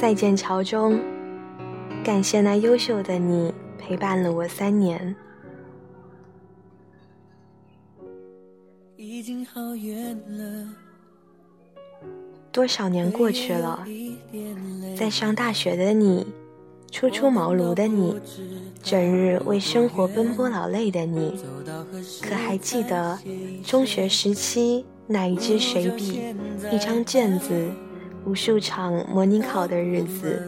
再见，桥中。感谢那优秀的你陪伴了我三年。已经好远了。多少年过去了，在上大学的你，初出茅庐的你，整日为生活奔波劳累的你，可还记得中学时期那一支水笔、一张卷子、无数场模拟考的日子？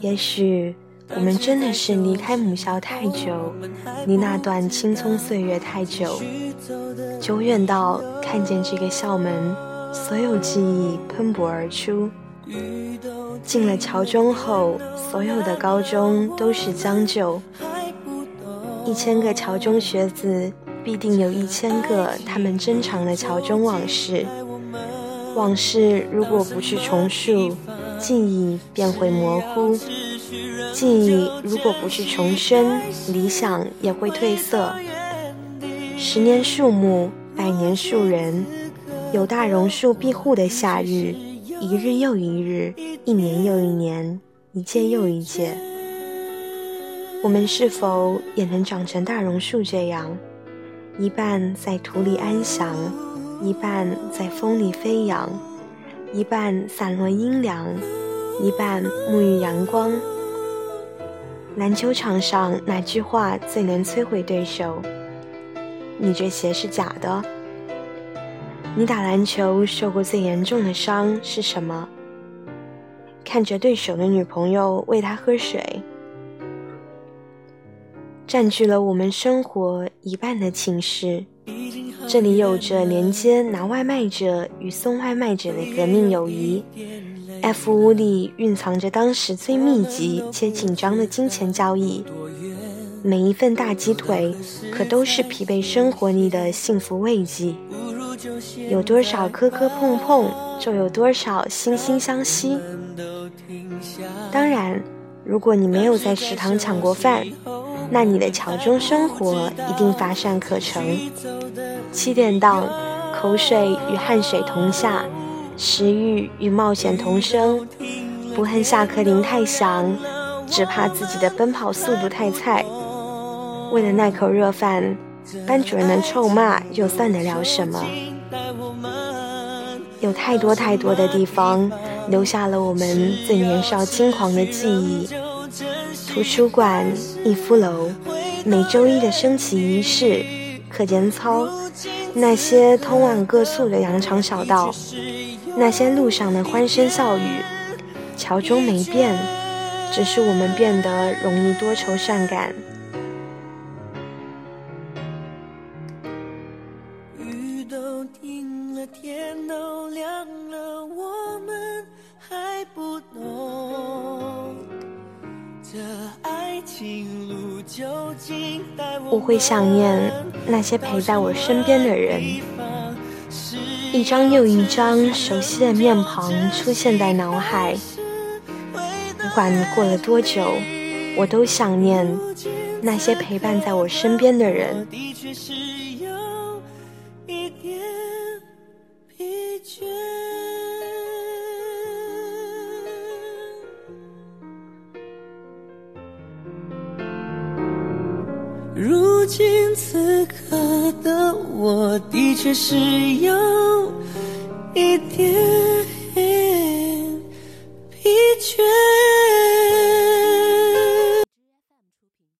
也许我们真的是离开母校太久，离那段青葱岁月太久，久远到看见这个校门。所有记忆喷薄而出。进了桥中后，所有的高中都是将就。一千个桥中学子，必定有一千个他们珍藏的桥中往事。往事如果不去重述，记忆便会模糊；记忆如果不去重生，理想也会褪色。十年树木，百年树人。有大榕树庇护的夏日，一日又一日，一年又一年，一届又一届。我们是否也能长成大榕树这样，一半在土里安详，一半在风里飞扬，一半散落阴凉，一半沐浴阳光？篮球场上哪句话最能摧毁对手？你这鞋是假的。你打篮球受过最严重的伤是什么？看着对手的女朋友喂他喝水，占据了我们生活一半的寝室。这里有着连接拿外卖者与送外卖者的革命友谊。F 屋里蕴藏着当时最密集且紧张的金钱交易。每一份大鸡腿，可都是疲惫生活里的幸福慰藉。有多少磕磕碰碰，就有多少惺惺相惜。当然，如果你没有在食堂抢过饭，那你的桥中生活一定乏善可陈。七点档，口水与汗水同下，食欲与冒险同生。不恨下课铃太响，只怕自己的奔跑速度太菜。为了那口热饭，班主任的臭骂又算得了什么？有太多太多的地方留下了我们最年少轻狂的记忆。图书馆、逸夫楼，每周一的升旗仪式、课间操，那些通往各宿的羊肠小道，那些路上的欢声笑语，桥中没变，只是我们变得容易多愁善感。雨都停了，天都亮了我会想念那些陪在我身边的人，一张又一张熟悉的面庞出现在脑海。不管过了多久，我都想念那些陪伴在我身边的人。如今此刻的我，的确是有一点。